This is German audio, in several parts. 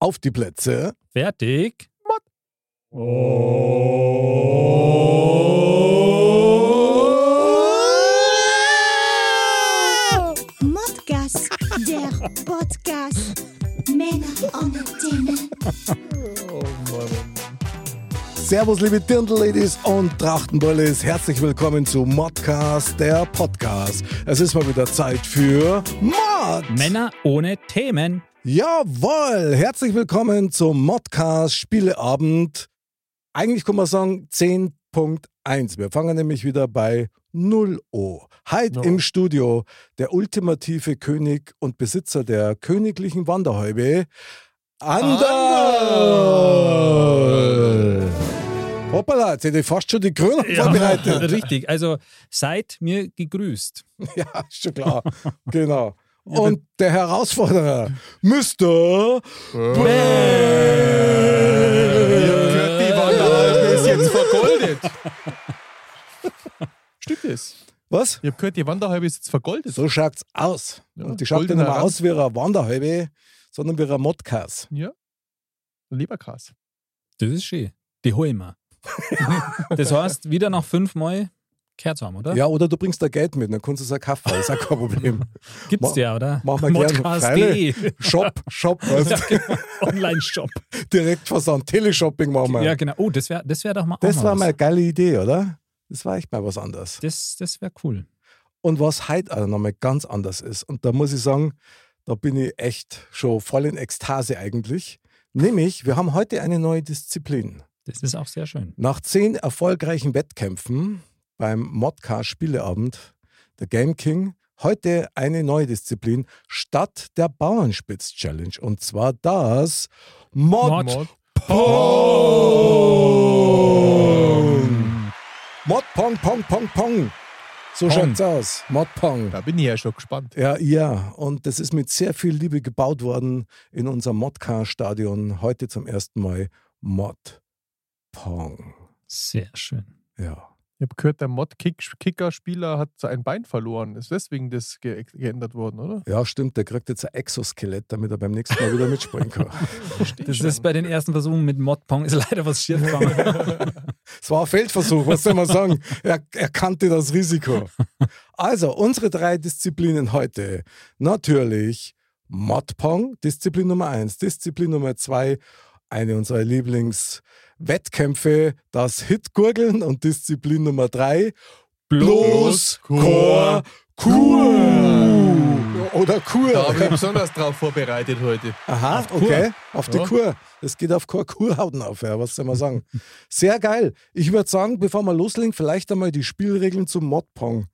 Auf die Plätze. Fertig. Modcast, der Podcast. Männer ohne Themen. Servus, liebe Dirndl-Ladies und Trachtenbullis. Herzlich willkommen zu Modcast, der Podcast. Es ist mal wieder Zeit für Mod. Männer ohne Themen. Jawohl, herzlich willkommen zum Modcast Spieleabend. Eigentlich kann man sagen 10.1. Wir fangen nämlich wieder bei 0 Uhr. Heute No. im Studio der ultimative König und Besitzer der königlichen Wanderhäube, Andal. Hoppala, jetzt hätte ich fast schon die Krönung vorbereitet. Richtig. Also seid mir gegrüßt. Ja, ist schon klar. genau. Und der Herausforderer, Mr. Die Wanderhalbe ist jetzt vergoldet. Stimmt das? Was? Ich habe gehört, die Wanderhalbe ist jetzt vergoldet. So schaut's aus. Ja, Und die schaut nicht mehr aus wie eine Wanderhalbe, sondern wie ein Modcast. Ja. Leberkas. Das ist schön. Die holen wir. das heißt, wieder noch fünfmal Kerz haben, oder? Ja, oder du bringst da Geld mit, dann kannst du es auch kaufen, ist auch kein Problem. Gibt's ja, oder? Machen wir gerne. Shop, Shop, weißt Ja, genau. Online-Shop. direkt Versand, Teleshopping machen wir. Ja, genau. Oh, das wäre das wär doch mal das mal war was. mal eine geile Idee, oder? Das war echt mal was anderes. Das, das wäre cool. Und was heute auch nochmal ganz anders ist, und da muss ich sagen, da bin ich echt schon voll in Ekstase eigentlich. Nämlich, wir haben heute eine neue Disziplin. Das ist auch sehr schön. Nach zehn erfolgreichen Wettkämpfen beim Modcast Spieleabend, der Game King, heute eine neue Disziplin statt der Bauernspitz Challenge. Und zwar das Mod, Mod- Pong. Mod Pong, Pong, Pong, Pong. So Pong. schaut's aus. Mod Pong. Da bin ich ja schon gespannt. Ja, ja. Und das ist mit sehr viel Liebe gebaut worden in unserem Modcar-Stadion. Heute zum ersten Mal Mod Pong. Sehr schön. Ja. Ich habe gehört, der Mod-Kicker-Spieler hat sein Bein verloren. Ist deswegen das ge geändert worden, oder? Ja, stimmt. Der kriegt jetzt ein Exoskelett, damit er beim nächsten Mal wieder mitspringen kann. Das ist bei den ersten Versuchen mit Modpong ist leider was schief gegangen. Es war ein Feldversuch, was soll man sagen? Er, er kannte das Risiko. Also, unsere drei Disziplinen heute. Natürlich Modpong, Disziplin Nummer eins. Disziplin Nummer zwei, eine unserer Lieblingswettkämpfe, das Hitgurgeln. Und Disziplin Nummer drei, bloß Chor Kur. Oder Kur. Da habe ich besonders drauf vorbereitet heute. Aha, Auf okay. Auf die Ja. Kur. Das geht auf Kur Kurhauten auf, ja, was soll man sagen. Sehr geil. Ich würde sagen, bevor wir loslegen, vielleicht einmal die Spielregeln zum Modpong.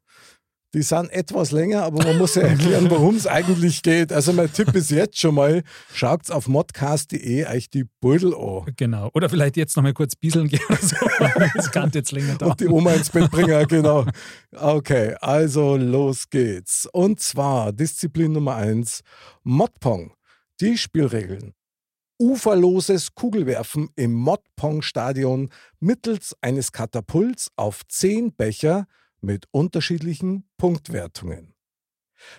Die sind etwas länger, aber man muss ja erklären, worum es eigentlich geht. Also mein Tipp ist jetzt schon mal, schaut auf modcast.de euch die Beutel an. Genau. Oder vielleicht jetzt noch mal kurz bieseln gehen oder so. Das kann jetzt länger dauern. Und die Oma ins Bett bringen, genau. Okay, also los geht's. Und zwar Disziplin Nummer eins: Modpong. Die Spielregeln. Uferloses Kugelwerfen im Modpong-Stadion mittels eines Katapults auf zehn Becher mit unterschiedlichen Punktwertungen.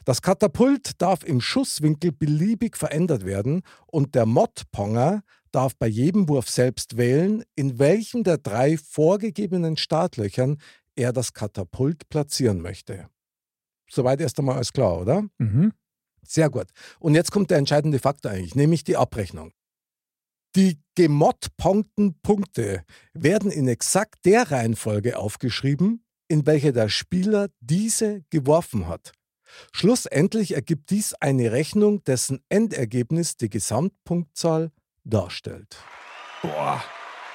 Das Katapult darf im Schusswinkel beliebig verändert werden und der Modponger darf bei jedem Wurf selbst wählen, in welchem der drei vorgegebenen Startlöchern er das Katapult platzieren möchte. Soweit erst einmal alles klar, oder? Mhm. Sehr gut. Und jetzt kommt der entscheidende Faktor eigentlich, nämlich die Abrechnung. Die gemottpongten Punkte werden in exakt der Reihenfolge aufgeschrieben, in welcher der Spieler diese geworfen hat. Schlussendlich ergibt dies eine Rechnung, dessen Endergebnis die Gesamtpunktzahl darstellt. Boah.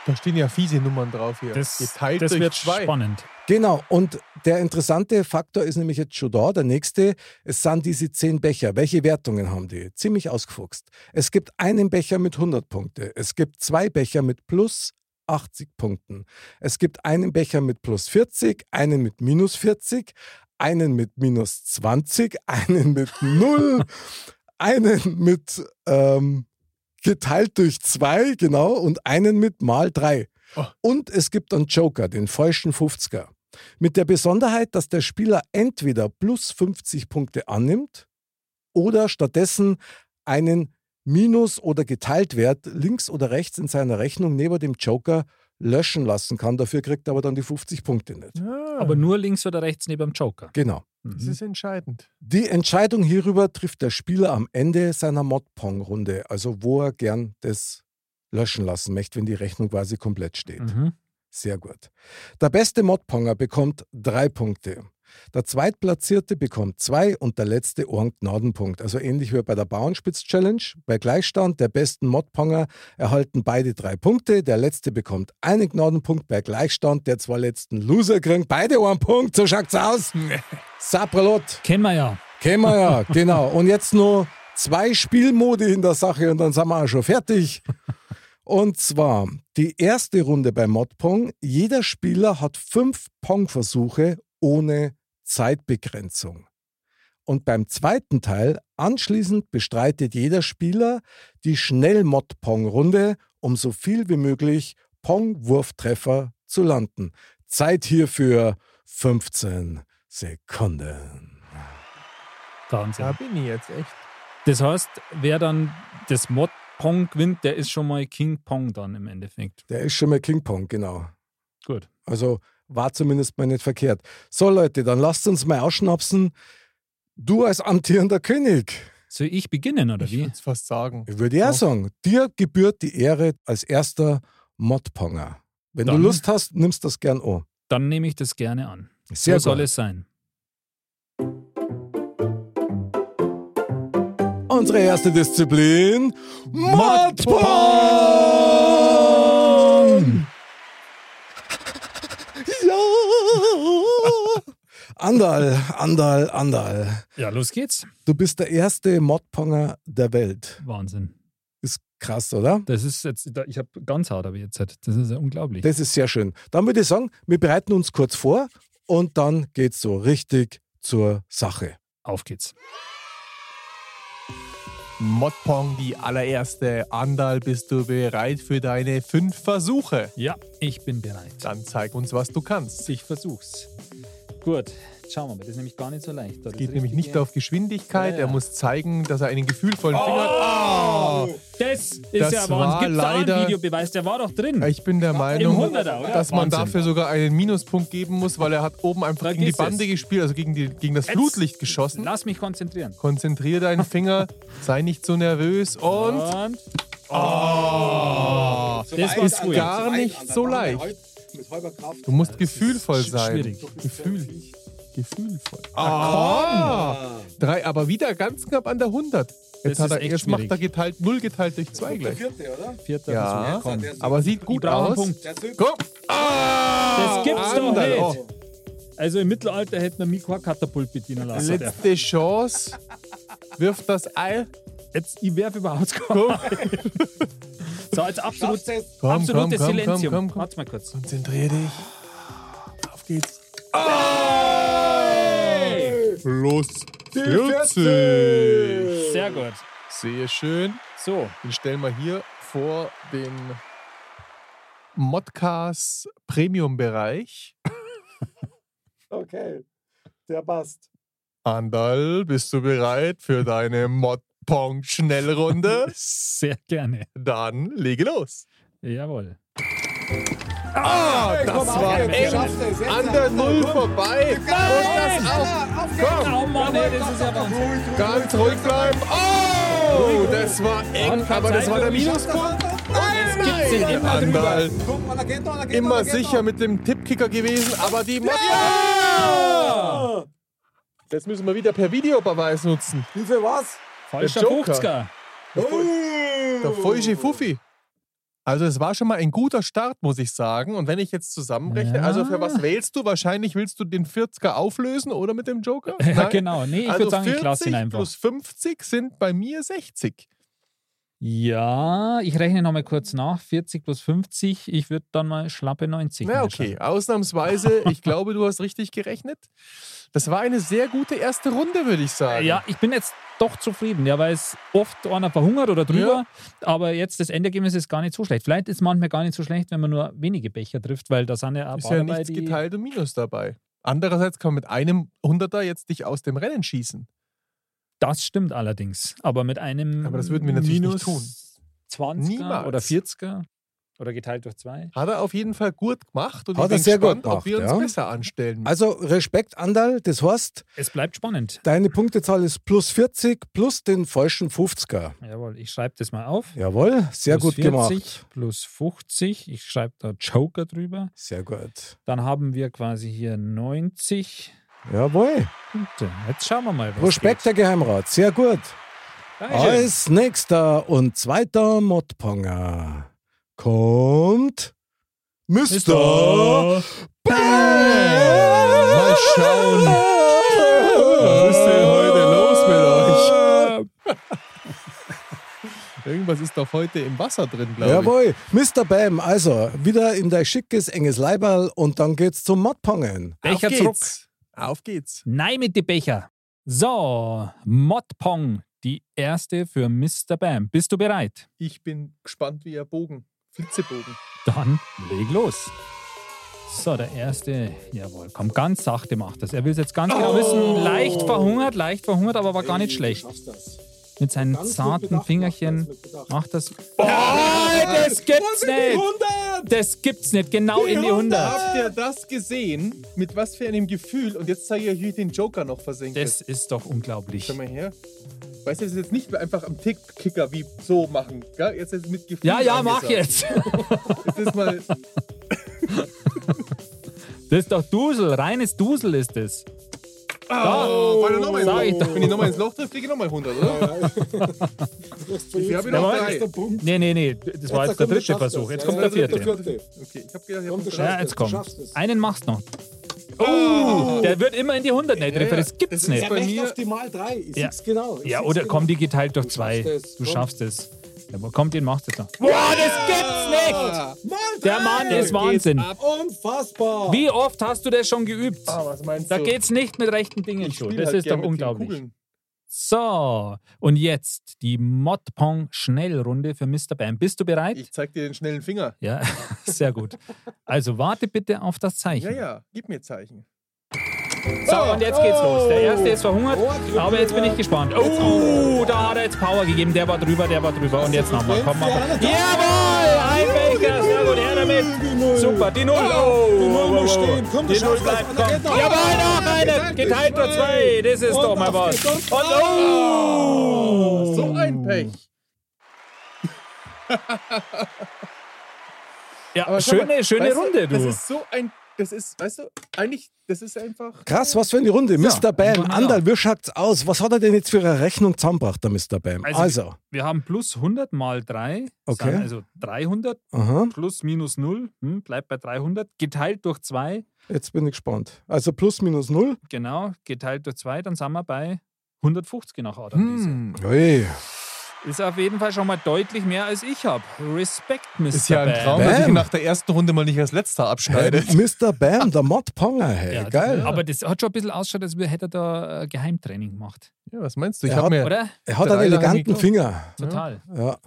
Da stehen ja fiese Nummern drauf hier. Das, Geteilt das durch wird zwei. spannend. Genau, und der interessante Faktor ist nämlich jetzt schon da. Der nächste, es sind diese zehn Becher. Welche Wertungen haben die? Ziemlich ausgefuchst. Es gibt einen Becher mit 100 Punkte. Es gibt zwei Becher mit plus 80 Punkten. Es gibt einen Becher mit plus 40, einen mit minus 40, einen mit minus 20, einen mit 0, einen mit ähm, geteilt durch zwei, genau, und einen mit mal drei. Oh. Und es gibt einen Joker, den falschen 50er. Mit der Besonderheit, dass der Spieler entweder plus 50 Punkte annimmt oder stattdessen einen Minus oder geteilt wird, links oder rechts in seiner Rechnung neben dem Joker löschen lassen kann. Dafür kriegt er aber dann die 50 Punkte nicht. Ja, Aber nur links oder rechts neben dem Joker. Genau. das Mhm. ist entscheidend. Die Entscheidung hierüber trifft der Spieler am Ende seiner Mod-Pong-Runde, also wo er gern das löschen lassen möchte, wenn die Rechnung quasi komplett steht. Mhm. Sehr gut. Der beste Modponger bekommt drei Punkte. Der Zweitplatzierte bekommt zwei und der letzte einen Gnadenpunkt. Also ähnlich wie bei der Bauernspitz-Challenge. Bei Gleichstand der besten Modponger erhalten beide drei Punkte. Der letzte bekommt einen Gnadenpunkt. Bei Gleichstand der zwei letzten Loser kriegen beide einen Punkt. So schaut's aus. Sapralot. Kennen wir ja. Kennen wir ja, genau. Und jetzt nur zwei Spielmodi in der Sache und dann sind wir auch schon fertig. Und zwar die erste Runde bei Modpong. Jeder Spieler hat fünf Pong-Versuche ohne Zeitbegrenzung. Und beim zweiten Teil, anschließend bestreitet jeder Spieler die Schnell-Mod-Pong-Runde, um so viel wie möglich Pong-Wurftreffer zu landen. Zeit hierfür 15 Sekunden. Wahnsinn. Da bin ich jetzt echt. Das heißt, wer dann das Mod Pong gewinnt, der ist schon mal King Pong dann im Endeffekt. Der ist schon mal King Pong, genau. Gut. Also war zumindest mal nicht verkehrt. So Leute, dann lasst uns mal ausschnapsen. Du als amtierender König, Soll ich beginnen oder Ich wie? würde es fast sagen. ich würde ja Ja. sagen, dir gebührt die Ehre als erster Modponger. Wenn Dann- du Lust hast, nimmst das gern an. Dann nehme ich das gerne an. Sehr so soll es sein. Unsere erste Disziplin: Modpong! Ja! Andal, Andal, Andal. Ja, los geht's. Du bist der erste Modponger der Welt. Wahnsinn. Ist krass, oder? Das ist jetzt, ich habe ganz hart aber jetzt. Das ist ja unglaublich. Das ist sehr schön. Dann würde ich sagen, wir bereiten uns kurz vor und dann geht's so richtig zur Sache. Auf geht's. Modpong, die allererste. Andal, bist du bereit für deine fünf Versuche? Ja, ich bin bereit. Dann zeig uns, was du kannst. Ich versuch's. Gut, schauen wir mal. Das ist nämlich gar nicht so leicht. Das Geht nämlich nicht auf Geschwindigkeit. Ja, ja. Er muss zeigen, dass er einen gefühlvollen Finger hat. Oh, das ist Das ja war Wahnsinn. Gibt's da leider- einen Videobeweis? Der war doch drin. Ich bin der Meinung, 100er, oder? dass man Wahnsinn. dafür sogar einen Minuspunkt geben muss, weil er hat oben einfach gegen die Bande es. gespielt, also gegen, die, gegen das Jetzt- Flutlicht geschossen. Lass mich konzentrieren. Konzentrier deinen Finger, sei nicht so nervös und Und oh, das war ist gar nicht so leicht. Du musst gefühlvoll sein. schwierig. Gefühl. Gefühlvoll. Ah, Drei, aber wieder ganz knapp an der 100. Jetzt, Das hat ist er, echt jetzt macht schwierig. er geteilt, 0 geteilt durch 2 gleich. vierter Ja, Versuch. Komm. aber sieht gut brauche einen aus. Punkt. Komm. Ah, Das gibt's doch Anderl. nicht. Oh, Also im Mittelalter hätte man mich kein Katapult bedienen lassen. Letzte Chance. Wirft das Ei. Jetzt, ich werfe überhaupt Komm, So, jetzt absolut, komm, absolutes komm, komm, Silenzium. komm, komm, komm. Warte mal kurz. Konzentrier dich. Auf geht's. Plus 40. Sehr gut. Sehr schön. So, Den stellen wir hier vor den Modcast Premium-Bereich. Okay, der passt. Andal, bist du bereit für deine Mod-Pong-Schnellrunde? sehr gerne. Dann lege los. Jawohl. Ah, das war eng. An der Null vorbei. Und das auch. Komm, Oh Mann, ey, das ist ja Wahnsinn. ganz ruhig bleiben. Oh, das war eng, aber das war der. Minuspunkt. Nein, nein, immer sicher mit dem Tippkicker gewesen, aber die Ja! Das müssen wir wieder per Videobeweis nutzen. Wie viel was? Falscher Der Joker. 50er. Der falsche Fuffi. Also es war schon mal ein guter Start, muss ich sagen. Und wenn ich jetzt zusammenrechne, Ja. also für was wählst du? Wahrscheinlich willst du den 40er auflösen oder mit dem Joker? Ja, Nein? genau. Nee, ich also würde sagen, ich lasse ihn 40 einfach. plus 50 sind bei mir 60. Ja, ich rechne nochmal kurz nach. 40 plus 50, ich würde dann mal schlappe 90. Na okay, ausnahmsweise. Ich glaube, du hast richtig gerechnet. Das war eine sehr gute erste Runde, würde ich sagen. Ja, ich bin jetzt doch zufrieden, ja, weil es oft einer verhungert oder drüber, aber jetzt das Endergebnis ist gar nicht so schlecht. Vielleicht ist es manchmal gar nicht so schlecht, wenn man nur wenige Becher trifft, weil da sind ja auch Ist ja nichts und Minus dabei. Andererseits kann man mit einem 100er jetzt dich aus dem Rennen schießen. Das stimmt allerdings. Aber mit einem Aber das würden wir natürlich nicht minus tun. 20er Niemals. oder 40er oder geteilt durch zwei. Hat er auf jeden Fall gut gemacht und Hat ich er bin sehr gut gespannt, ob wir uns gemacht, ja. besser anstellen. Also Respekt, Andal, das heißt, Es bleibt spannend. deine Punktezahl ist plus 40 plus den falschen 50er. Jawohl, ich schreibe das mal auf. Jawohl, sehr plus gut gemacht. 40 Plus 50. Ich schreibe da Joker drüber. Sehr gut. Dann haben wir quasi hier 90 Jawohl. Punkte. Jetzt schauen wir mal. Was Respekt, Herr Geheimrat, sehr gut. Dankeschön. Als nächster und zweiter Modponger kommt Mr. Bam! Mal schauen. Was ist denn heute los mit euch? Irgendwas ist doch heute im Wasser drin, glaube Jawohl, Mr. Bam, also wieder in dein schickes, enges Leiberl und dann geht's zum Modpongen. ich. Auf Becher zurück. geht's. Auf geht's. Nein mit die Becher. So, Modpong, die erste für Mr. Bam. Bist du bereit? Ich bin gespannt wie ein Bogen. Flitzebogen. Dann leg los. So, der erste, jawohl, komm, ganz sachte macht das. Er will es jetzt ganz genau wissen. Leicht verhungert, leicht verhungert, aber war gar nicht schlecht. Mit seinen zarten Fingerchen macht das. Oh, das gibt's nicht! Das gibt's nicht, genau in die 100. Habt ihr das gesehen? Mit was für einem Gefühl? Und jetzt zeige ich euch, wie ich den Joker noch versenkt. Das ist doch unglaublich. Schau mal her. Weißt du, das ist jetzt nicht einfach am Tick-Kicker wie so machen. Gell? Jetzt ist es mit Gefühl. Ja, ja, mach angesagt. jetzt. Das ist mal. Das ist doch Dusel, reines Dusel ist es. Oh, weil er nochmal Sag ich doch. Wenn ich nochmal ins Loch trifft, kriege ich nochmal 100, oder? Ich habe noch drei. Nee, nee, nee, das war jetzt der dritte Versuch. Jetzt kommt der vierte. Okay, ich habe gedacht, ich hab noch drei. Ja, jetzt komm. Einen machst noch. Oh, der wird immer in die 100 nicht treffen. Das gibt's Das ist nicht. bei mir- auf die mal 3. Ich Ja. sieh's genau. Ich Ja, sieh's oder genau. komm, die geteilt durch zwei. schaffst es. Du Komm. schaffst es. Ja, aber komm, den machst du jetzt noch. Boah, das gibt's nicht! Ah, Der Mann ist Wahnsinn. Unfassbar. Wie oft hast du das schon geübt? Ah, was meinst Da du? geht's nicht mit rechten Dingen spiel Das halt ist doch unglaublich. So, und jetzt die Modpong Schnellrunde für Mr. Bam. Bist du bereit? Ich zeig dir den schnellen Finger. Ja, sehr gut. Also warte bitte auf das Zeichen. Ja, ja, gib mir Zeichen. So, und jetzt geht's los. Der erste ist verhungert, aber jetzt bin ich gespannt. Oh, da hat er jetzt Power gegeben. Der war drüber, der war drüber. Und jetzt nochmal. Komm mal. Jawohl! Ein Baker, sehr gut. Her damit. Super, die Null. Oh, Die Null muss oh, oh, oh. stehen. Komm, die Null bleibt. Komm. Jawohl, noch eine. Geteilt durch zwei. Das ist doch mal was. Und- oh! So ein Pech. Ja, schöne, mal, schöne weißt du, Runde, Das du. ist so ein. Das ist, weißt du, eigentlich, das ist einfach. Krass, was für eine Runde. Mr. Bam, wunderbar. Andal, wie schaut's aus? Was hat er denn jetzt für eine Rechnung zusammengebracht, der Mr. Bam? Also- Also, Wir haben plus 100 mal 3. Okay. Also 300 aha, plus minus 0. Hm, bleibt bei 300. Geteilt durch 2. jetzt bin ich gespannt. Also plus minus null. Genau, geteilt durch 2, dann sind wir bei 150 nach Adamwiese. Hm. Ui. Ist auf jeden Fall schon mal deutlich mehr als ich habe. Respekt, Mr. Ist ja ein Bam. Traum, dass ich Bam. nach der ersten Runde mal nicht als letzter Hey, abschneide. Mr. Bam, der Modponger, hey, Ja, geil. Aber das hat schon ein bisschen ausgeschaut, als hätte er da äh, Geheimtraining gemacht. Ja, was meinst du? Ich Er hat- mir. Oder? er hat einen eleganten. Finger. Total. Ja,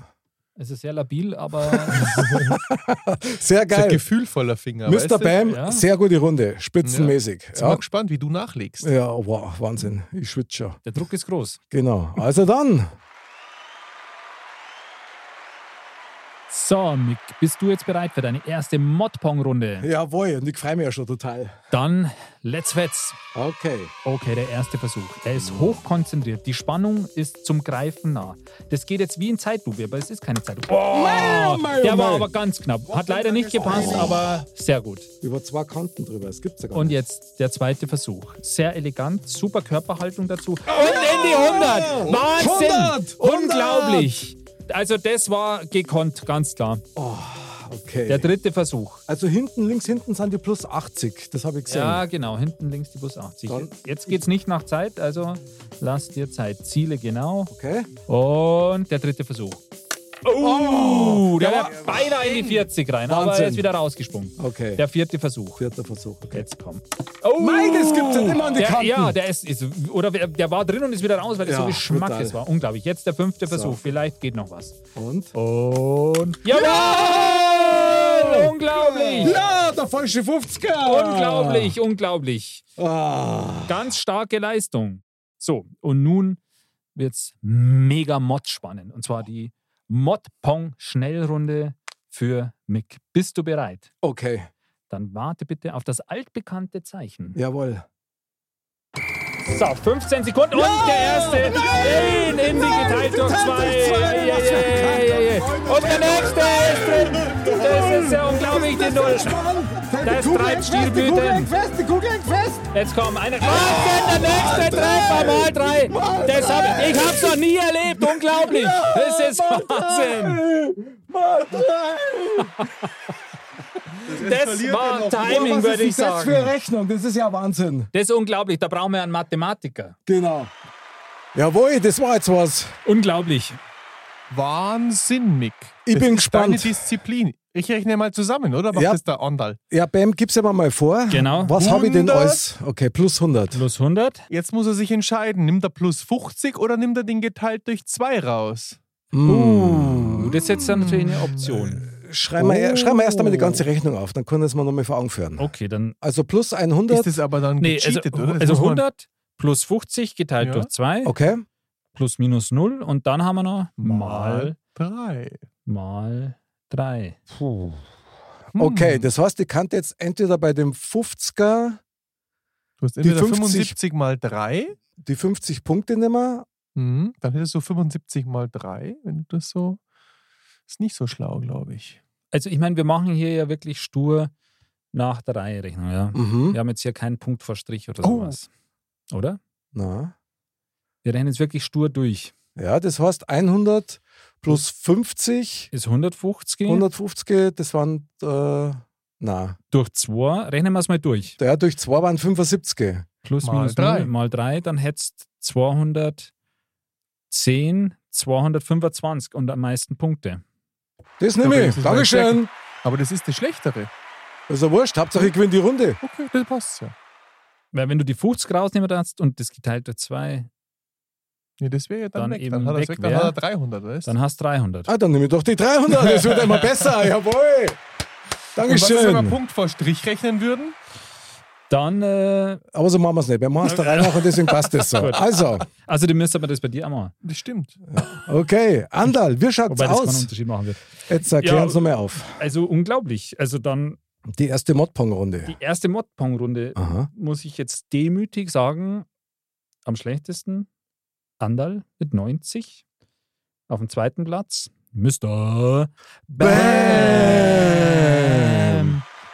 Es ist sehr labil, aber sehr Das ist ein geil. gefühlvoller Finger. Mr. weißt du? Bam, Ja. sehr gute Runde, spitzenmäßig. Jetzt bin Ja, mal gespannt, wie du nachlegst. ja wow, Wahnsinn. Ich schwitze schon. der Druck ist groß. Genau. Also dann, So, Mick, bist du jetzt bereit für deine erste Modpong-Runde? jawohl, und ich freue mich ja schon total. Dann let's fetz. Okay. Okay, der erste Versuch. Er ist hochkonzentriert. Die Spannung ist zum Greifen nah. Das geht jetzt wie in Zeitlupe, aber es ist keine Zeitlupe. Oh, mei, der oh war mei. aber ganz knapp. Hat leider nicht gepasst, aber sehr gut. Über zwei Kanten drüber, das gibt's ja gar Und nicht. jetzt der zweite Versuch. Sehr elegant, super Körperhaltung dazu. Und in die 100! Wahnsinn! 100! Unglaublich! Also das war gekonnt, ganz klar. Okay. Der dritte Versuch. also hinten, links hinten sind die plus 80, das habe ich gesehen. Ja, genau, hinten links die Bus 80. Dann- Jetzt geht's nicht nach Zeit, also lass dir Zeit. Ziele genau. Okay. Und der dritte Versuch. Oh, der wäre beinahe in die 40 rein, aber er Wahnsinn. ist wieder rausgesprungen. Okay. Der vierte Versuch. Vierter Versuch. Okay. Jetzt komm. Oh, Mei, das gibt's ja immer an die der, Kanten. Ja, der ist, ist oder der, war drin und ist wieder raus, weil das Ja, so Geschmack ist war. Unglaublich. Jetzt der fünfte Versuch. So. Vielleicht geht noch was. Und? Und. Jawohl! Unglaublich! Ja, der falsche 50er. Unglaublich, unglaublich. Ah. Ganz starke Leistung. So, und nun wird's mega Mod spannend. Und zwar die Mod-Pong-Schnellrunde für Mick. Bist du bereit? Okay, Dann warte bitte auf das altbekannte Zeichen. jawohl. So, 15 Sekunden und der erste in, in die geteilt durch zwei. Ei, ei, ei, ei, ei. Und der nächste ist drin. Das ist ja unglaublich, die Null. Das treibt Stilblüten. fest, die Kugeln fest! Jetzt kommt einer. Wahnsinn, der nächste Treffer mal drei. Das hab, ich hab's noch nie erlebt. Unglaublich. Das ist Wahnsinn. Das war Timing, würde ich Das für sagen. Rechnung, das ist ja Wahnsinn. Das ist unglaublich. Da brauchen wir einen Mathematiker. Genau. Jawohl, das war jetzt was. Unglaublich. Wahnsinn, Mick. Ich das bin ist Deine gespannt. Disziplin. Ich rechne mal zusammen, oder? Macht Ja. das der Andal? Ja, Bam, gib's ja mal vor. Genau. Was habe ich denn 100? alles? Okay, plus 100. Plus 100. Jetzt muss er sich entscheiden. Nimmt er plus 50 oder nimmt er den geteilt durch 2 raus? Uh, das ist jetzt dann natürlich eine Option. Schreiben wir, schreiben wir erst einmal die ganze Rechnung auf, dann können wir es mal nochmal vor Augen führen. Okay, dann. Also plus 100. Ist das aber dann Nee, also, oder? Das also muss man- 100 plus 50 geteilt Ja. durch 2 Okay. plus minus 0 und dann haben wir noch mal drei. mal 3. Hm. Okay, das heißt, ich kann jetzt entweder bei dem 50er Du hast die entweder 50 75 mal 3, die 50 Punkte nehmen. mhm. dann hättest du 75 mal 3, wenn du das so. Ist nicht so schlau, glaube ich. Also ich meine, wir machen hier ja wirklich stur nach der Reihe Rechnung, ja. Mhm. Wir haben jetzt hier keinen Punkt vor Strich oder Oh. sowas. Oder? Na. Wir rechnen jetzt wirklich stur durch. Ja, das heißt 100 plus 50, Ist 150 150, das waren, äh, na, durch 2, rechnen wir es mal durch. ja, durch 2 waren 75. Plus Mal minus drei. 0 mal 3, dann hättest 210, 225 und am meisten Punkte. Das nehme ich. das mein Dankeschön. Aber das ist das Schlechtere. Ist ja wurscht. Hauptsache, ich gewinne die Runde. Okay, das passt ja. Weil wenn du die 50 rausnehmen darfst und das geteilt durch 2, Nee, das wäre ja dann, Dann weg. eben Dann hat er weg weg, dann hat er 300, weißt du? dann hast du 300. Ah, dann nehme ich doch die 300. Das wird immer besser. Jawohl. Und was wenn wir Dankeschön. Punkt vor Strich rechnen würden? Dann, äh, Aber so machen wir es nicht. Wir machen es nach und deswegen passt es so. Also, also du müsstest aber das bei dir auch machen. Das stimmt. okay. Andal, wie schaut's Wobei das keinen aus? Unterschied machen wird. Jetzt erklär Ja. uns nochmal auf. Also unglaublich. Also dann Die erste Modpong-Runde. die erste Modpong-Runde, muss ich jetzt demütig sagen, am schlechtesten Andal mit 90. Auf dem zweiten Platz Mr. Bam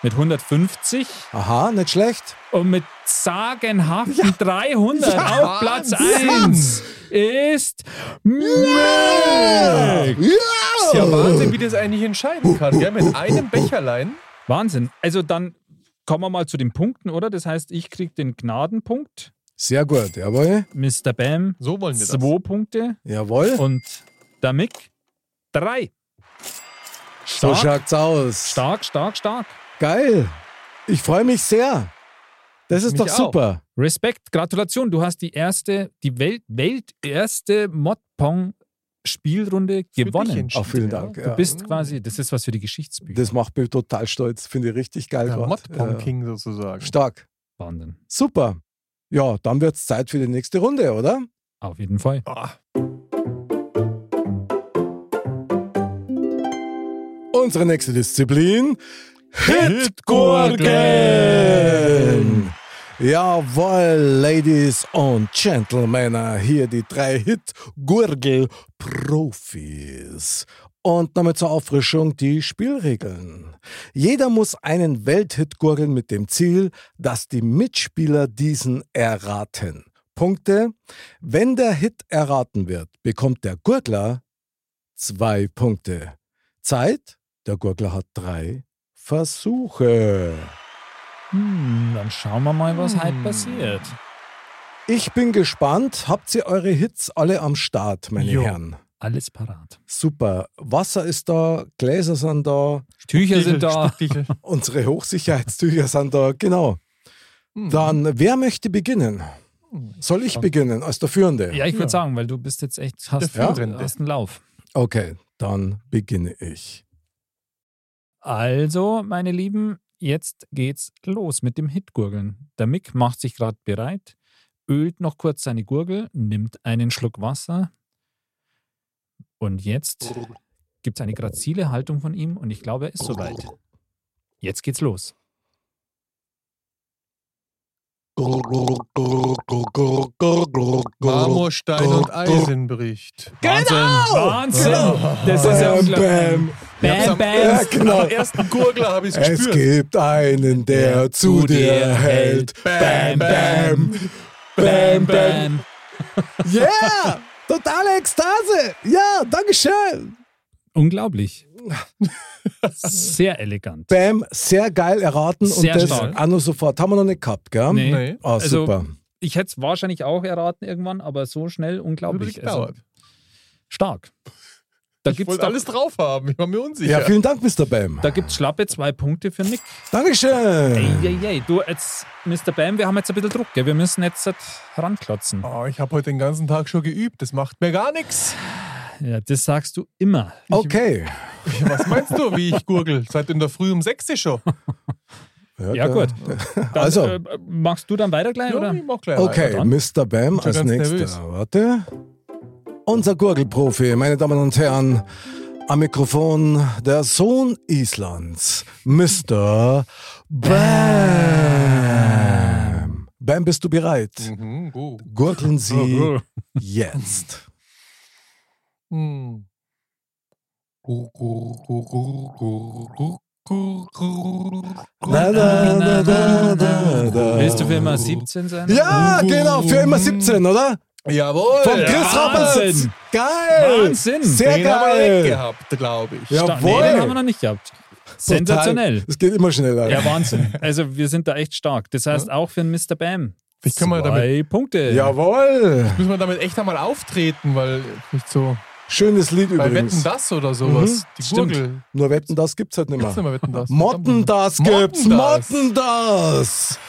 mit 150 Aha, nicht schlecht. und mit sagenhaften 300 auf Platz 1 ist Mick. Ist ja Wahnsinn, wie das eigentlich entscheiden kann. Ja, mit einem Becherlein. Wahnsinn. Also dann kommen wir mal zu den Punkten, oder? Das heißt, ich kriege den Gnadenpunkt, Sehr gut. Jawohl. Mr. Bam So wollen wir das. zwei Punkte Jawohl. und der Mick drei. So Stark, schaut's aus. stark, stark, stark. Geil. Ich freue mich sehr. Das ist Mich doch auch. super. Respekt, Gratulation. Du hast die erste, die Welt, welterste Modpong-Spielrunde Für dich gewonnen. Auch vielen ja. Dank. Du Ja. bist quasi, das ist was für die Geschichtsbücher. Das macht mich total stolz. Finde ich richtig geil Der. Modpong Ja. King sozusagen. Stark. Wahnsinn. Super. Ja, dann wird's Zeit für die nächste Runde, oder? Auf jeden Fall. Ah, Unsere nächste Disziplin: Hitgurgeln. Jawohl, Ladies und Gentlemen, hier die drei Hitgurgel-Profis. Und damit zur Auffrischung die Spielregeln. Jeder muss einen Welthit gurgeln mit dem Ziel, dass die Mitspieler diesen erraten. Punkte. Wenn der Hit erraten wird, bekommt der Gurgler zwei Punkte. Zeit? Der Gurgler hat drei Versuche. Hm, dann schauen wir mal, was heute passiert. Ich bin gespannt. Habt ihr eure Hits alle am Start, meine Jo. Herren? Alles parat. Super. Wasser ist da, Gläser sind da, Tücher sind da. Unsere Hochsicherheitstücher sind da. Genau. Hm. Dann, wer möchte beginnen? Soll ich beginnen als der Führende? Ja, ich würde Ja. sagen, weil du bist jetzt echt, hast, Der Führende. hast einen Lauf. Okay, dann beginne ich. Also, meine Lieben, jetzt geht's los mit dem Hitgurgeln. Der Mick macht sich gerade bereit. ölt noch kurz seine Gurgel, nimmt einen Schluck Wasser und jetzt gibt es eine grazile Haltung von ihm und ich glaube, er ist soweit. Jetzt geht's los. Marmorstein und Eisen bricht. Wahnsinn! Wahnsinn! Das ist ja Bam, unglaublich. bam. Bam, Ja, genau. Am ersten Gurgler habe ich es Es gespürt. gibt einen, der zu dir hält. Bam, bam. Bam, bam. Yeah! Totale Ekstase! Ja, Dankeschön! Unglaublich. Sehr elegant. Bam, sehr geil erraten Sehr und das stark. auch noch sofort. Haben wir noch nicht gehabt, gell? Nee. Nee. Ah, Also, super. Ich hätte es wahrscheinlich auch erraten irgendwann, aber so schnell unglaublich. Also, stark. Da ich gibt es wollte alles drauf haben. Ich war mir unsicher. Ja, vielen Dank, Mr. Bam. da gibt's schlappe zwei Punkte für Nick. Dankeschön. Ey, ey, ey. Du, jetzt, Mr. Bam, wir haben jetzt ein bisschen Druck. Gell? Wir müssen jetzt halt ranklotzen. Oh, ich habe heute den ganzen Tag schon geübt. Das macht mir gar nichts. Ja, das sagst du immer. Okay. Was meinst du, wie ich gurgel? Seit in der Früh um 6 schon. Ja, gut. Dann, Also. Äh, machst du dann weiter gleich, oder? ich mach gleich Okay, weiter. Mr. Bam als nächster. nervös. Warte. Unser Gurgelprofi, meine Damen und Herren, am Mikrofon der Sohn Islands, Mr. Bam. Bam, bist du bereit? Mhm, gut. Gurgeln Sie Oh, oh. jetzt. Hm. Gur. Da, da, da, da, da, da. Willst du für immer 17 sein? Ja, genau, für immer 17, oder? Jawohl. Von Chris Roberts. Wahnsinn. Geil. Wahnsinn. Sehr Den haben wir nicht geil. gehabt, glaube ich. Ja. Sta- Nee, Jawohl. den haben wir noch nicht gehabt. Sensationell. Es geht immer schneller. Ja, Wahnsinn. Also wir sind da echt stark. Das heißt auch für den Mr. Bam. Vielleicht können wir damit, Zwei Punkte. Jawohl. müssen wir damit echt einmal auftreten, weil nicht so Schönes Lied bei übrigens. Wetten das oder sowas. Mhm, Die stimmt. Gurgel. Nur Wetten, das gibt's halt nicht Gibt's nicht mehr. mehr Wetten das. Motten, das gibt's. Motten das. Motten, das.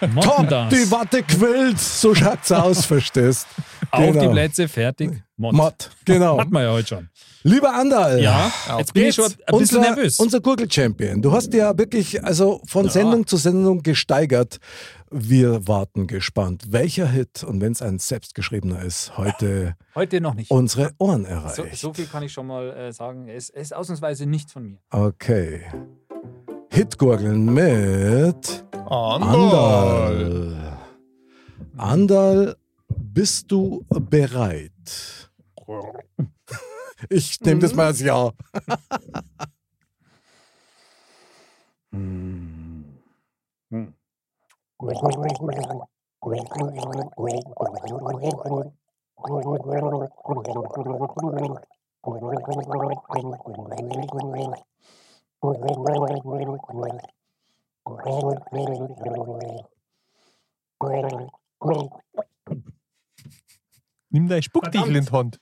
Top, Motten das. die Watte quillt. So schaut's aus, verstehst. Auf Genau. die Plätze, fertig. Mott. Mott, genau. Hatten wir ja heute schon. Lieber Andal. Ja, jetzt bin ich schon ein bisschen unser, nervös. Unser Gurgel-Champion. Du hast ja wirklich also von Sendung zu Sendung gesteigert. Wir warten gespannt, welcher Hit, und wenn es ein selbstgeschriebener ist, heute Heute noch nicht. unsere Ohren So, erreicht. so viel kann ich schon mal äh, sagen. Es es ist ausnahmsweise nicht von mir. Okay. Hitgurgeln mit Andal. Andal. Andal, bist du bereit? Ich nehme das mal als Ja. Nimm dein Spuckdichel in die Hand.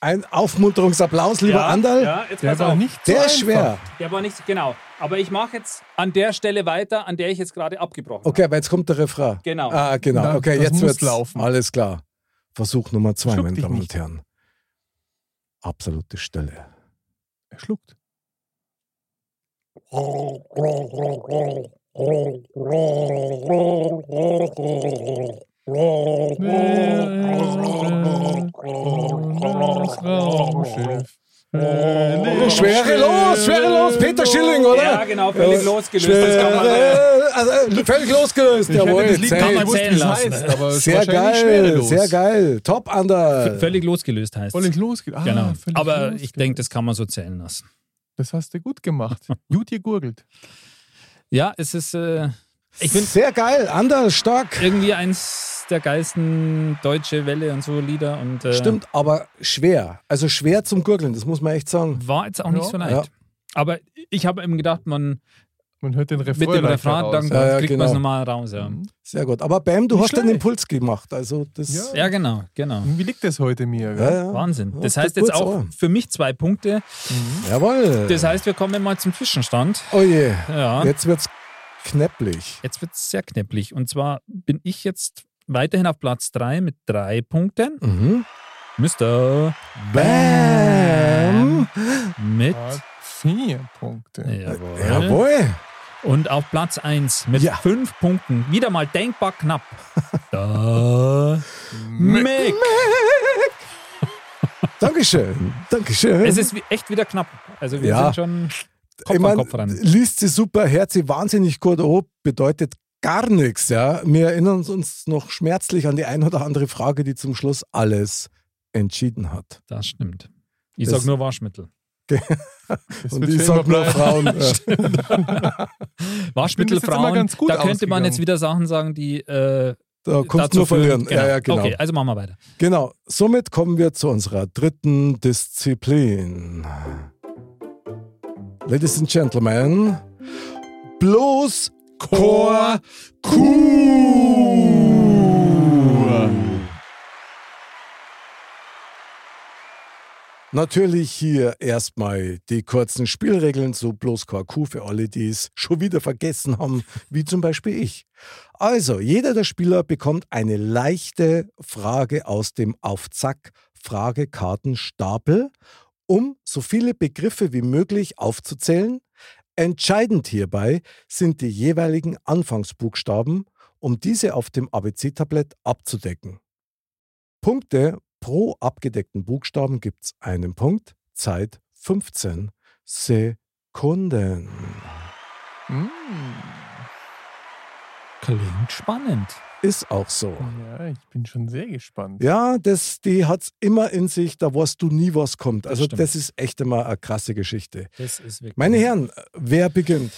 Ein Aufmunterungsapplaus, lieber Andal. Ja, jetzt Der war auf. nicht so Der ist einfach. schwer. Der war nicht, genau. Aber ich mache jetzt an der Stelle weiter, an der ich jetzt gerade abgebrochen habe. Okay, aber jetzt kommt der Refrain. Genau. Ah, genau. Na, Okay, jetzt muss wird's laufen. Alles klar. Versuch Nummer zwei, Schluck meine dich Damen und. Herren. Absolute Stille. Er schluckt. Das Raumschiff. Schwerelos, schwerelos, Peter Schilling, oder? Ja, genau, völlig losgelöst. Man, äh, Schwere, also, völlig losgelöst, Ich hätte jawohl. das Lied gar nicht zählen wie heißt, aber Sehr geil, sehr geil. Top Under. völlig losgelöst heißt Völlig losgeht. Ah, Genau. völlig Aber losgeht. ich denke, das kann man so zählen lassen. Das hast du gut gemacht. Gut gegurgelt. Ja, es ist, äh, ich finde Sehr geil, Under, stark. irgendwie eins der geilsten deutsche Welle und so Lieder und äh, Stimmt, aber schwer. Also schwer zum Gurgeln, das muss man echt sagen. war jetzt auch nicht Ja. so leicht. Ja. Aber ich habe eben gedacht, man Man hört den Refrain mit dem Refrain, dann Ja, ja, kriegt man genau. es normal raus. Ja, Sehr gut. Aber Bam, du Nicht hast den schlecht. Impuls gemacht. Also das. Ja. ja genau, genau. Wie liegt das heute mir? Ja, Gell? ja. Wahnsinn. Das Ja, heißt jetzt auch für mich zwei Punkte. Jawohl. Das heißt, wir kommen mal zum Zwischenstand. oh je, Ja. jetzt wird's knäpplich. Jetzt wird es sehr knäpplich. Und zwar bin ich jetzt weiterhin auf Platz 3 mit drei Punkten. Mhm. Mr. Bam. mit. Hat vier Punkte. Jawohl. Jawohl. Und auf Platz 1 mit Ja. fünf Punkten, wieder mal denkbar knapp. Da. Mick. Dankeschön. Dankeschön. Es ist echt wieder knapp. Also wir Ja. sind schon Kopf ich an mein, Kopf ran. liest sie super, hört sie wahnsinnig gut an, bedeutet gar nichts. Ja? Wir erinnern uns noch schmerzlich an die ein oder andere Frage, die zum Schluss alles entschieden hat. Das stimmt. Ich Das- sag nur Waschmittel. Das Und ich sag nur. Frauen. Ja. Waschmittel, jetzt immer Frauen, ganz gut da könnte man jetzt wieder Sachen sagen, die äh, Da kannst dazu nur verlieren. führen. Ja, ja, genau. Okay, also machen wir weiter. Genau. Somit kommen wir zu unserer dritten Disziplin. Ladies and Gentlemen, bloß Chor Natürlich hier erstmal die kurzen Spielregeln zu bloß Q für alle, die es schon wieder vergessen haben, wie zum Beispiel ich. Also, jeder der Spieler bekommt eine leichte Frage aus dem Auf-Zack Fragekartenstapel, um so viele Begriffe wie möglich aufzuzählen. Entscheidend hierbei sind die jeweiligen Anfangsbuchstaben, um diese auf dem ABC-Tablett abzudecken. Punkte pro abgedeckten Buchstaben gibt es einen Punkt, Zeit 15 Sekunden. Mm. Klingt spannend. Ist auch so. Ja, ich bin schon sehr gespannt. Ja, das, die hat es immer in sich, da weißt du nie, was kommt. Das Also stimmt. das ist echt immer eine krasse Geschichte. Das ist wirklich. Meine Herren, wer beginnt?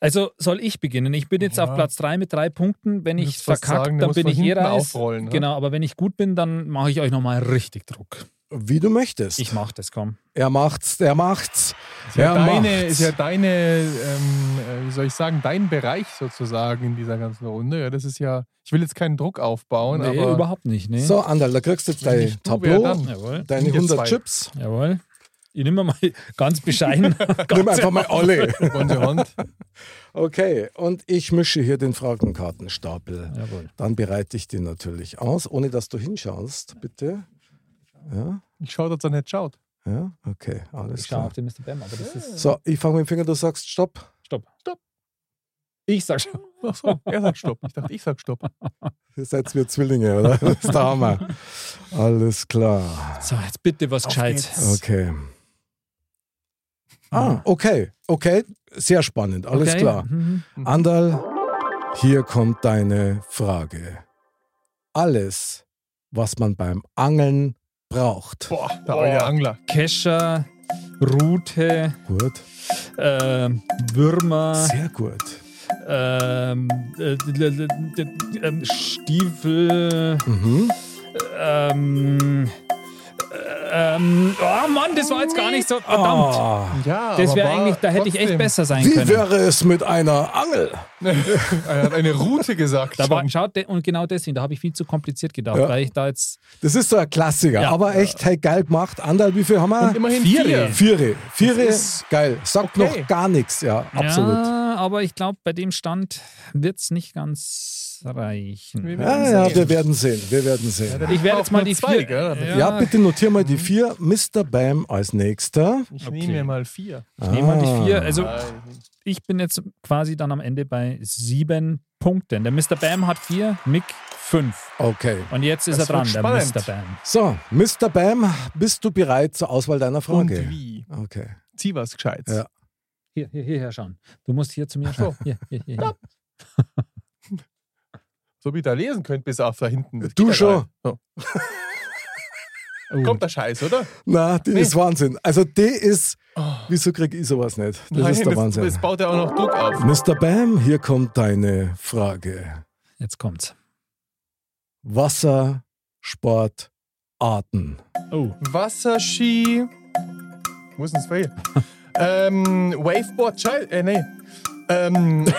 Also soll ich beginnen? Ich bin jetzt Ja. auf Platz 3 mit drei Punkten. Wenn Du ich verkacke, du dann bin ich eh hinten raus. aufrollen, ne? Genau, aber wenn ich gut bin, dann mache ich euch nochmal richtig Druck. Wie du möchtest. Ich mache das, komm. er macht's, er macht's. Ist ja, er deine, macht's. ist ja deine, ähm, äh, wie soll ich sagen, dein Bereich sozusagen in dieser ganzen Runde. Ja, das ist ja, ich will jetzt keinen Druck aufbauen, Nee, aber überhaupt nicht. Nee. So, Andal, da kriegst du jetzt dein du, Tableau? Jawohl. deine Wir 100 zwei. Chips. Jawohl. Ich nehme mal ganz bescheiden. Nimm einfach mal alle. Hand. Okay, und ich mische hier den Fragenkartenstapel. Jawohl. Dann bereite ich den natürlich aus, ohne dass du hinschaust, bitte. Ja, Ich schaue, dass er nicht schaut. ja, okay, alles Ich schaue klar. auf den Mr. Bam, aber das ist. So, ich fange mit dem Finger, du sagst Stopp. Stopp. Stopp. Ich sag schon. Ach so, er sagt Stopp. Ich dachte, ich sag Stopp. Ihr seid wir Zwillinge, oder? Das ist der Hammer. Alles klar. So, jetzt bitte was Gescheites. Okay. Ah, okay, okay. Sehr spannend, alles Okay. klar. Mhm. Andal, hier kommt deine Frage. Alles, was man beim Angeln braucht. Boah, der alte Angler. Kescher, Rute, Gut, ähm, Würmer, sehr gut. ähm, äh, ähm, Stiefel, Mhm. ähm, ähm, oh Mann, das war jetzt gar nicht so. Verdammt. Ah, Ja, das wäre eigentlich, da hätte ich echt besser sein wie können. wäre es mit einer Angel? Er hat eine Route gesagt. Da war, schaut, und genau deswegen, da habe ich viel zu kompliziert gedacht, Ja. weil ich da jetzt Das ist so ein Klassiker, Ja. aber echt hey, geil gemacht. Andal, wie viel haben wir? Und immerhin Vier. vier. Viere. Viere, Das ist geil. Sagt okay. noch gar nichts, ja, absolut. Ja, aber ich glaube, bei dem Stand wird es nicht ganz reichen. Wir Ja, werden ja, sehen. wir werden sehen, wir werden sehen. der Ich werde jetzt mal die zwei, vier. gell? Ja, bitte notier mal die vier. Mr. Bam als nächster. Ich Okay. nehme mir mal vier. Ich nehme mal die vier. Ah. Also Nein. ich bin jetzt quasi dann am Ende bei sieben Punkten. Der Mr. Bam hat vier, Mick fünf. Okay. Und jetzt ist Das er dran, der. Mr. Bam. So, Mr. Bam, bist du bereit zur Auswahl deiner Und Frage? wie? Okay. Zieh was Gescheites. Ja. Hier, hier, hierher schauen. Du musst hier zu mir so. schauen. Hier, hier, hier. hier. So wie ihr da lesen könnt, bis auf da hinten. Das Du ja schon. So. Oh. Kommt der Scheiß, oder? Na, die Nee. ist Wahnsinn. Also, die ist. Oh. Wieso krieg ich sowas nicht? Das Nein, ist der das, Wahnsinn. das baut ja auch noch Druck auf. Mr. Bam, hier kommt deine Frage. Jetzt kommt's. Wassersportarten. Oh. Wasserski. Wo ist denn das Fail? ähm, Waveboard, Child, äh, nee. Ähm,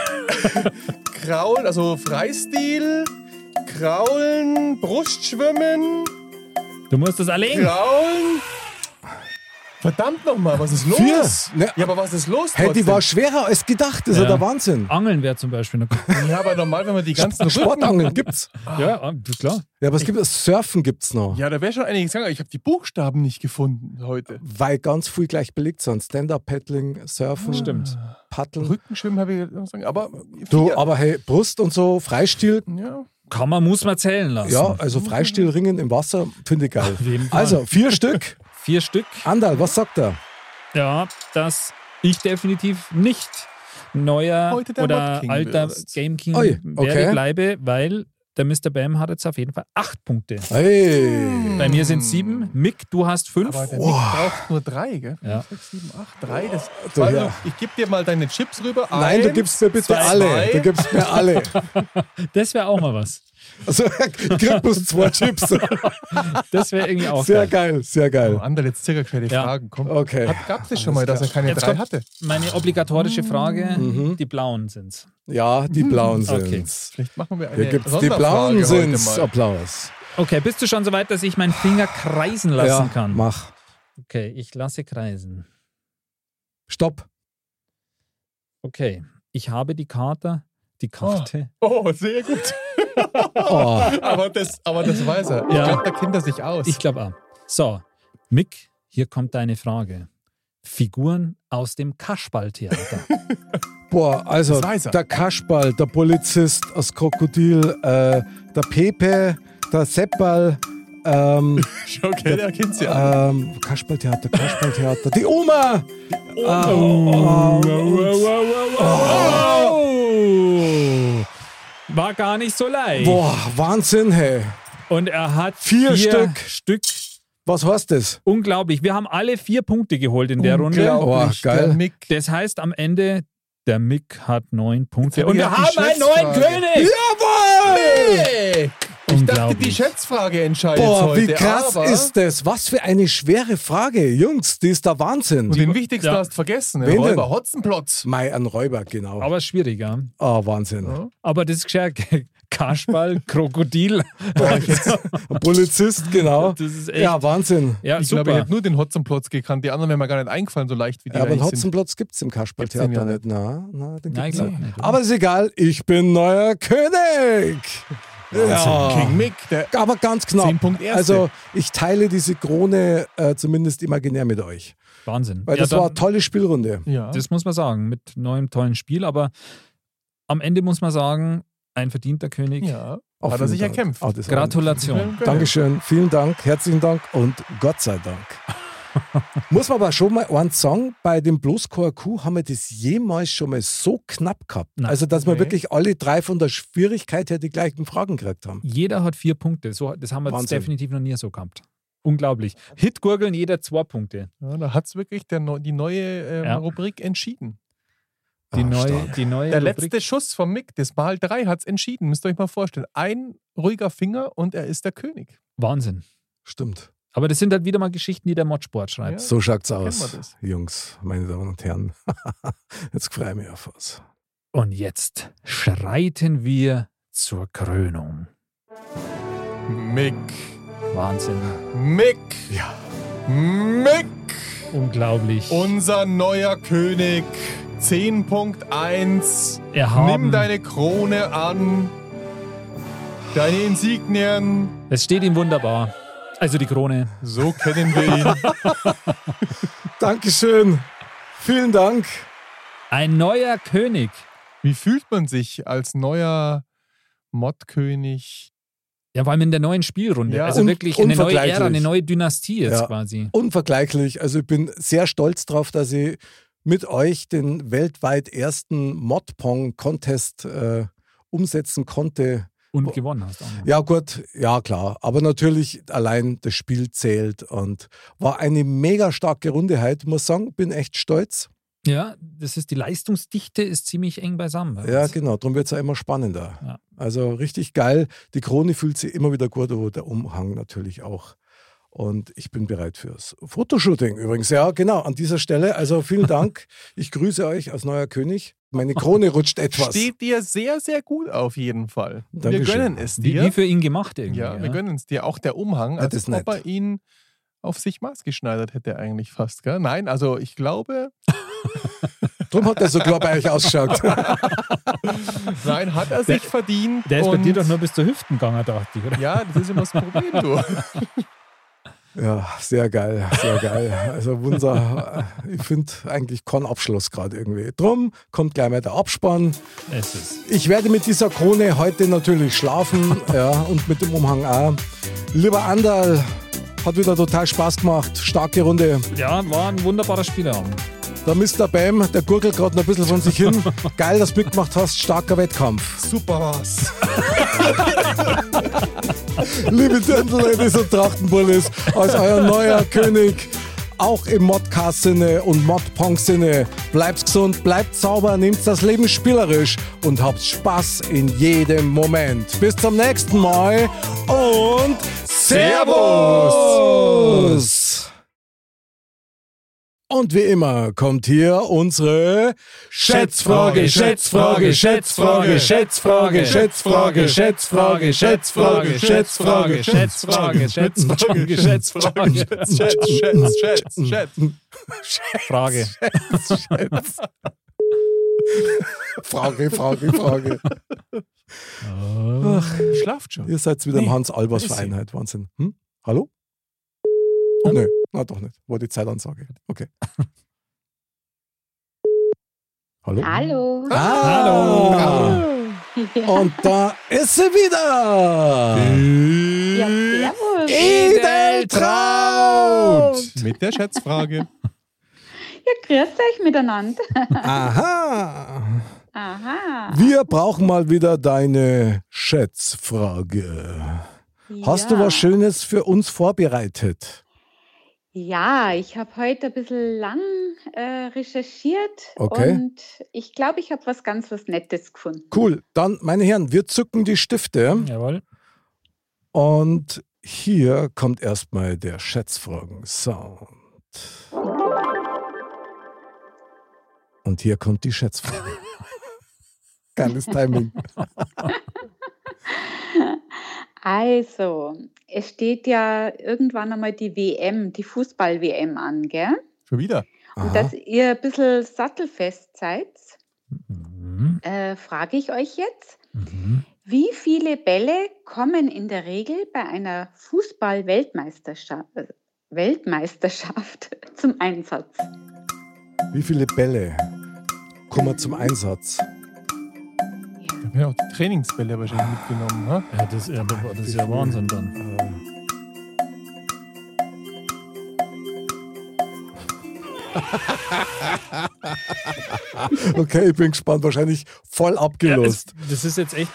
Kraulen, also Freistil, Kraulen, Brustschwimmen, Du musst das allein. Kraulen. Verdammt nochmal, was ist los? Vier. Ne, Ja, aber was ist los? hey, die war schwerer als gedacht. Das ist ja der Wahnsinn. Angeln wäre zum Beispiel eine Ja, aber normal, wenn man die ganzen. Sportangeln gibt's. Ja, ah, klar. Ja, aber es gibt Surfen gibt's noch. Ja, da wäre schon einiges gegangen. Ich habe die Buchstaben nicht gefunden heute. Weil ganz viel gleich belegt sind. Stand-up-Paddling, Surfen, Stimmt. Paddeln. Rückenschwimmen habe ich sagen, aber... Du, aber hey, Brust und so, Freistil. Ja. Kann man, muss man zählen lassen. Ja, also Freistilringen im Wasser finde ich geil. Also, vier Stück. Vier Stück. Andal, was sagt er? Ja, dass ich definitiv nicht neuer oder King alter wirst. Game King Ui, okay. werde, bleibe, weil der Mr. Bam hat jetzt auf jeden Fall acht Punkte. Hey. Bei mir sind sieben. Mick, du hast fünf. Aber der Nick braucht nur drei, gell? Ja. Sechs, sieben, acht, drei. Das, Du, also, ja. Ich gebe dir mal deine Chips rüber. Nein, du Eins, gibst mir bitte zwei, alle. Du gibst mir alle. Das wäre auch mal was. Also, krieg bloß zwei Chips. Das wäre irgendwie auch Sehr geil. geil, sehr Oh, geil. Ander, jetzt circa die Ja. Fragen. Komm. Okay. Gab es das schon mal, dass er keine Jetzt drei hatte? meine obligatorische Frage. Die blauen sind's. Ja, die blauen Okay. sind's. Vielleicht machen wir eine Hier gibt's die blauen sind's. Applaus. Okay, bist du schon so weit, dass ich meinen Finger kreisen lassen ja, kann? mach. Okay, ich lasse kreisen. Stopp. Okay, ich habe die Karte. Die Karte. Oh, sehr gut. Oh, aber, das, aber das weiß er. Ich Ja. glaube, da kennt er sich aus. Ich glaube auch. So, Mick, hier kommt deine Frage. Figuren aus dem Kasperltheater. boah, also er. der Kasperl, der Polizist, das Krokodil, äh, der Pepe, der Seppal, ähm, okay, der kennt sie ja. ähm, Kasperltheater, Kasperltheater, die Oma! oh! War gar nicht so leicht. Boah, Wahnsinn, hey. Und er hat Vier vier Stück. Stück. Was heißt das? Unglaublich. Wir haben alle vier Punkte geholt in der Runde. Oh, geil. Der Mick. Das heißt am Ende, der Mick hat neun Punkte. Und wir haben einen neuen. König. Hey! Ich dachte, die. Schätzfrage entscheidet Boah, heute. wie krass aber ist das? Was für eine schwere Frage. Jungs, die ist der Wahnsinn. Und den wichtigsten Ja. hast du vergessen. Wen Den denn? Räuber Hotzenplotz. Mai, ein Räuber, genau. Aber schwierig, ja. Oh, Wahnsinn. Ja. Aber das ist gescheit. Kasperl, Krokodil. Polizist, genau. Das ist echt. Ja, Wahnsinn. Ja, Ich glaube, ich super. habe nur den Hotzenplotz gekannt. Die anderen wären mir gar nicht eingefallen, so leicht wie die Ja, aber sind. Hotzenplatz gibt es im Kasperltheater den ja nicht. Na, na, den Nein, gibt's glaub nicht. Aber ist egal, ich bin neuer König. Ja. King Mick, der Aber ganz knapp. Zehn Punkt Erste. Also ich teile diese Krone äh, zumindest imaginär mit euch. Wahnsinn. Weil Ja, das war dann- eine tolle Spielrunde. ja. Das muss man sagen, mit neuem tollen Spiel. Aber am Ende muss man sagen, ein verdienter König. ja. Auch Hat er sich Dank. erkämpft. War- Gratulation. Dankeschön, vielen Dank, herzlichen Dank und Gott sei Dank. Muss man aber schon mal eins sagen, bei dem Bloßchor Q haben wir das jemals schon mal so knapp gehabt. Nein. Also, dass wir Okay. wirklich alle drei von der Schwierigkeit her die gleichen Fragen gekriegt haben. Jeder hat vier Punkte. So, das haben wir definitiv noch nie so gehabt. Unglaublich. Hitgurgeln, jeder zwei Punkte. Ja, da hat es wirklich der, die neue ähm, Ja. Rubrik entschieden. Die, Ah, neue, die neue Der Rubrik. letzte Schuss vom Mick, das Mal 3, hat es entschieden. Müsst ihr euch mal vorstellen. Ein ruhiger Finger und er ist der König. Wahnsinn. Stimmt. Aber das sind halt wieder mal Geschichten, die der Modsport schreibt. Ja. So schaut's aus. Jungs, meine Damen und Herren. Jetzt freue ich mich auf was. Und jetzt schreiten wir zur Krönung. Mick. Wahnsinn. Mick. Ja. Mick. Unglaublich. Unser neuer König. 10.1. Erhaben. Nimm deine Krone an. Deine Insignien. es steht ihm wunderbar. Also die Krone. So kennen wir ihn. Dankeschön. Vielen Dank. Ein neuer König. Wie fühlt man sich als neuer Mod-König? Ja, vor allem in der neuen Spielrunde. Ja. also Un- wirklich eine neue. Ära, eine neue Dynastie jetzt Ja. quasi. Unvergleichlich. Also ich bin sehr stolz drauf, dass ich mit euch den weltweit ersten Modpong-Contest äh, umsetzen konnte. Und gewonnen hast auch. Ja, gut, ja klar. Aber natürlich allein das Spiel zählt und war eine mega starke Runde heute, muss sagen. Bin echt stolz. Ja, das ist die Leistungsdichte ist ziemlich eng beisammen. bei Ja, genau. Darum wird es ja immer spannender. Ja. Also richtig geil. Die Krone fühlt sich immer wieder gut, aber der Umhang natürlich auch. Und ich bin bereit fürs Fotoshooting übrigens. Ja, genau, an dieser Stelle. Also vielen Dank. Ich grüße euch als neuer König. Meine Krone rutscht etwas. Steht dir sehr, sehr gut auf jeden Fall. Wir Dankeschön. gönnen es Wie, dir. wie für ihn gemacht irgendwie. ja, wir gönnen es dir. Auch der Umhang, Ja, das als ob er ihn auf sich maßgeschneidert hätte eigentlich fast, gell? Nein, also ich glaube, Drum hat er so euch ausgeschaut. nein, hat er sich verdient. Der ist bei dir doch nur bis zur Hüften gegangen, dachte ich, oder? Ja, das ist immer das Problem, du. Ja, sehr geil, sehr geil. Also unser, ich finde eigentlich kein Abschluss gerade irgendwie. Drum kommt gleich mal der Abspann. Es ist. Ich werde mit dieser Krone heute natürlich schlafen ja, und mit dem Umhang auch. Lieber Anderl, hat wieder total Spaß gemacht. Starke Runde. Ja, war ein wunderbarer Spieleabend. Der Mr. Bam, der gurgelt gerade noch ein bisschen von sich hin. Geil, dass du mitgemacht hast. Starker Wettkampf. Super was. Liebe Dirndl-Ladies und Trachtenbullis, als euer neuer König, auch im Modcast-Sinne und Mod-Pong-Sinne, bleibt gesund, bleibt sauber, nehmt das Leben spielerisch und habt Spaß in jedem Moment. Bis zum nächsten Mal und Servus! Und wie immer kommt hier unsere Schätzfrage, Schätzfrage, Schätzfrage, Schätzfrage, Schätzfrage, Schätzfrage, Schätzfrage, Schätzfrage, Schätzfrage, Schätzfrage, Schätzfrage, Schätz, Schätz, Schätz, Schätz. Frage. Frage, Frage, Frage. Ach, Schlaft schon. ihr seid wieder im Nee, Hans-Albers-Verein heute. Wahnsinn. Hm? Hallo? Oh, nee, na doch nicht. War die Zeitansage. Okay. Hallo? Hallo. Ah, Ja, Und da ist sie wieder. ja servus. Edeltraut. Mit der Schätzfrage. Ja, grüßt euch miteinander. Aha. Aha. Wir brauchen mal wieder deine Schätzfrage. Hast du Ja. was Schönes für uns vorbereitet? Ja, ich habe heute ein bisschen lang äh, recherchiert Okay. und ich glaube, ich habe was ganz was Nettes gefunden. Cool. Dann, meine Herren, wir zücken die Stifte Jawohl. und hier kommt erstmal der Schätzfragen-Sound. Und hier kommt die Schätzfrage. Geiles Timing. Also, es steht ja irgendwann einmal die WM, die Fußball-WM an, gell? Schon wieder. Und Aha. dass ihr ein bisschen sattelfest seid, Mhm. äh, frage ich euch jetzt, Mhm. wie viele Bälle kommen in der Regel bei einer Fußball-Weltmeisterschaft Weltmeisterschaft zum Einsatz? Wie viele Bälle kommen zum Einsatz? Ich habe ja auch die Trainingsbälle wahrscheinlich mitgenommen. Ha? Ja, das, ja, das ist ja Wahnsinn dann. Äh, Okay, ich bin gespannt. Wahrscheinlich voll Ja, abgelost. es, das ist jetzt echt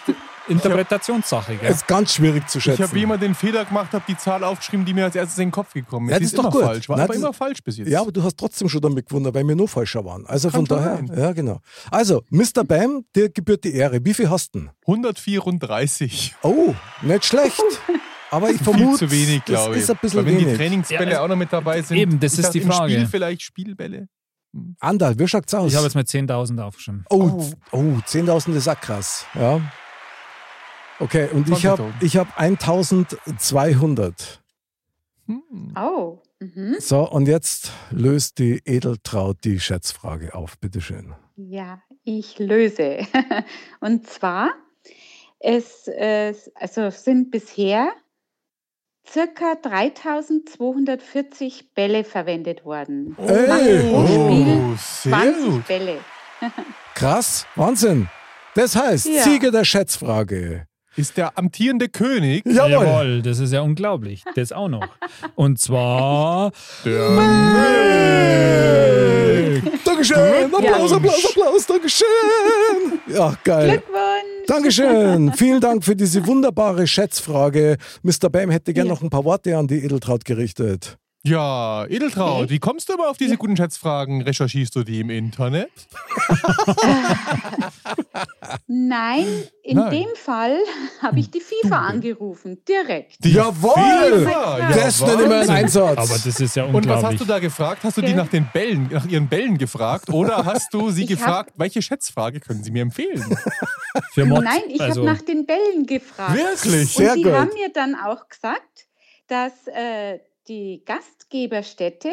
Interpretationssache, gell? Es ist ganz schwierig zu Ich schätzen. habe wie immer den Fehler gemacht, habe die Zahl aufgeschrieben, die mir als erstes in den Kopf gekommen ist. Ja, die das ist ist doch immer gut. falsch. War Nein, aber immer falsch bis jetzt. ja, aber du hast trotzdem schon damit gewundert, weil wir nur falscher waren. Also von Kann daher, sein. ja genau. Also, Mr. Bam, dir gebührt die Ehre. Wie viel hast du denn? 134. Oh, nicht schlecht. Aber ich Viel vermute, zu wenig, glaube das ich. ist ein bisschen Weil wenn die wenig. Trainingsbälle Ja, auch noch mit dabei sind. Eben, das ich ist dachte, die Im Frage. Spiel vielleicht Spielbälle. Andal, wie schaut's aus? Ich habe jetzt mal 10.000 aufgeschrieben. oh, oh, 10.000 ist auch krass. Ja. Okay, und ich habe 20.000. ich hab 1.200. Hm. Oh, mhm. So, und jetzt löst die Edeltraut die Schätzfrage auf. Bitteschön. ja, ich löse. Und zwar, es äh, also sind bisher circa 3240 Bälle verwendet worden. Ey! Pro Spiel Oh, sehr 20 gut. Bälle. Krass, Wahnsinn. Das heißt, Ja. Sieger der Schätzfrage. Ist der amtierende König Jawohl. Jawohl, das ist ja unglaublich. Das auch noch. Und zwar der Dankeschön. Applaus, Applaus, Applaus. Dankeschön. Ja, geil. Glückwunsch! Dankeschön. Vielen Dank für diese wunderbare Schätzfrage. Mr. Bam hätte gern Ja. noch ein paar Worte an die Edeltraut gerichtet. Ja, Edeltraut, wie kommst du immer auf diese guten Schätzfragen? Recherchierst du die im Internet? Nein, in Nein. dem Fall habe ich die FIFA angerufen, direkt. Jawohl! FIFA, Das ja, nenne ich mal einen Wahnsinn. Einsatz. Aber das ist ja Und was hast du da gefragt? Hast du die Gell? nach den Bällen, nach ihren Bällen gefragt? Oder hast du sie Ich hab- gefragt, welche Schätzfrage können sie mir empfehlen? Für Mod, Nein, ich also, habe nach den Bällen gefragt. Wirklich? Sehr Und die gut. haben mir dann auch gesagt, dass äh, die Gastgeberstädte,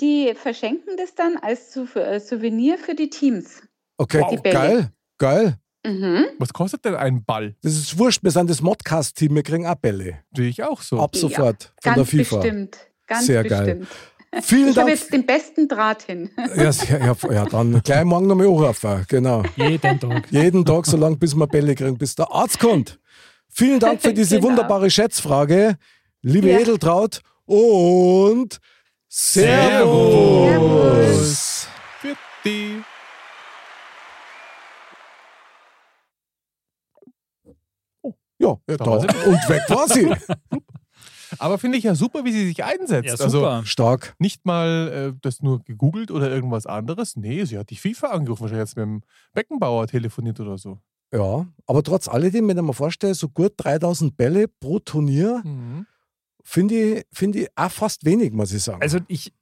die verschenken das dann als äh, Souvenir für die Teams. Okay, Die Bälle. geil, geil. Mhm. Was kostet denn ein Ball? Das ist wurscht, wir sind das Modcast-Team, wir kriegen auch Bälle. Sehe ich auch so. Ab Ja, sofort von Ganz der FIFA. bestimmt. Ganz Sehr geil. bestimmt. Vielen Ich habe Dank. jetzt den besten Draht hin. Ja, sehr- ja, ja, dann gleich morgen nochmal anrufen. Genau. Jeden Tag. Jeden Tag, so lange bis wir Bälle kriegen, bis der Arzt kommt. Vielen Dank für diese Genau. wunderbare Schätzfrage, liebe Ja. Edeltraut. Und Servus. Für die. Ja, Ja, da. da war sie. Und weg war sie. Aber finde ich ja super, wie sie sich einsetzt. Ja, Also super. Stark. nicht mal äh, das nur gegoogelt oder irgendwas anderes. Nee, sie hat die FIFA angerufen, wahrscheinlich jetzt mit dem Beckenbauer telefoniert oder so. Ja, aber trotz alledem, wenn ich mir vorstelle, so gut 3000 Bälle pro Turnier, Mhm. Finde ich, finde ich auch fast wenig, muss ich sagen. Also ich,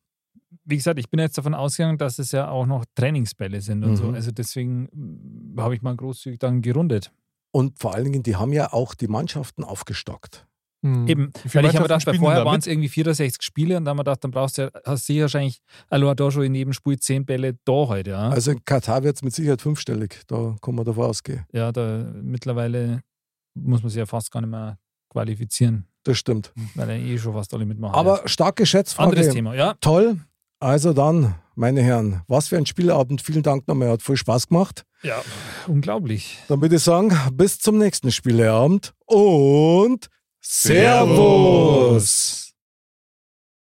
wie gesagt, ich bin jetzt davon ausgegangen, dass es ja auch noch Trainingsbälle sind und so. Mhm. Also deswegen mm, habe ich mal großzügig dann gerundet. Und vor allen Dingen, die haben ja auch die Mannschaften aufgestockt. Mhm. Eben, weil ich habe gedacht, vorher da waren es irgendwie 64 Spiele und dann haben wir gedacht, dann brauchst du ja, hast du ja wahrscheinlich allein da schon in jedem Spiel 10 Bälle da heute, ja. Also in Katar wird es mit Sicherheit fünfstellig. Da kann man davon ausgehen. ja, da mittlerweile muss man sich ja fast gar nicht mehr qualifizieren, Das stimmt. weil ja eh schon fast alle mitmachen. Aber starke Schätzfrage. anderes Thema, ja. Toll. Also dann, meine Herren, was für ein Spielabend. Vielen Dank nochmal. Hat voll Spaß gemacht. Ja, unglaublich. Dann würde ich sagen, bis zum nächsten Spieleabend und Servus.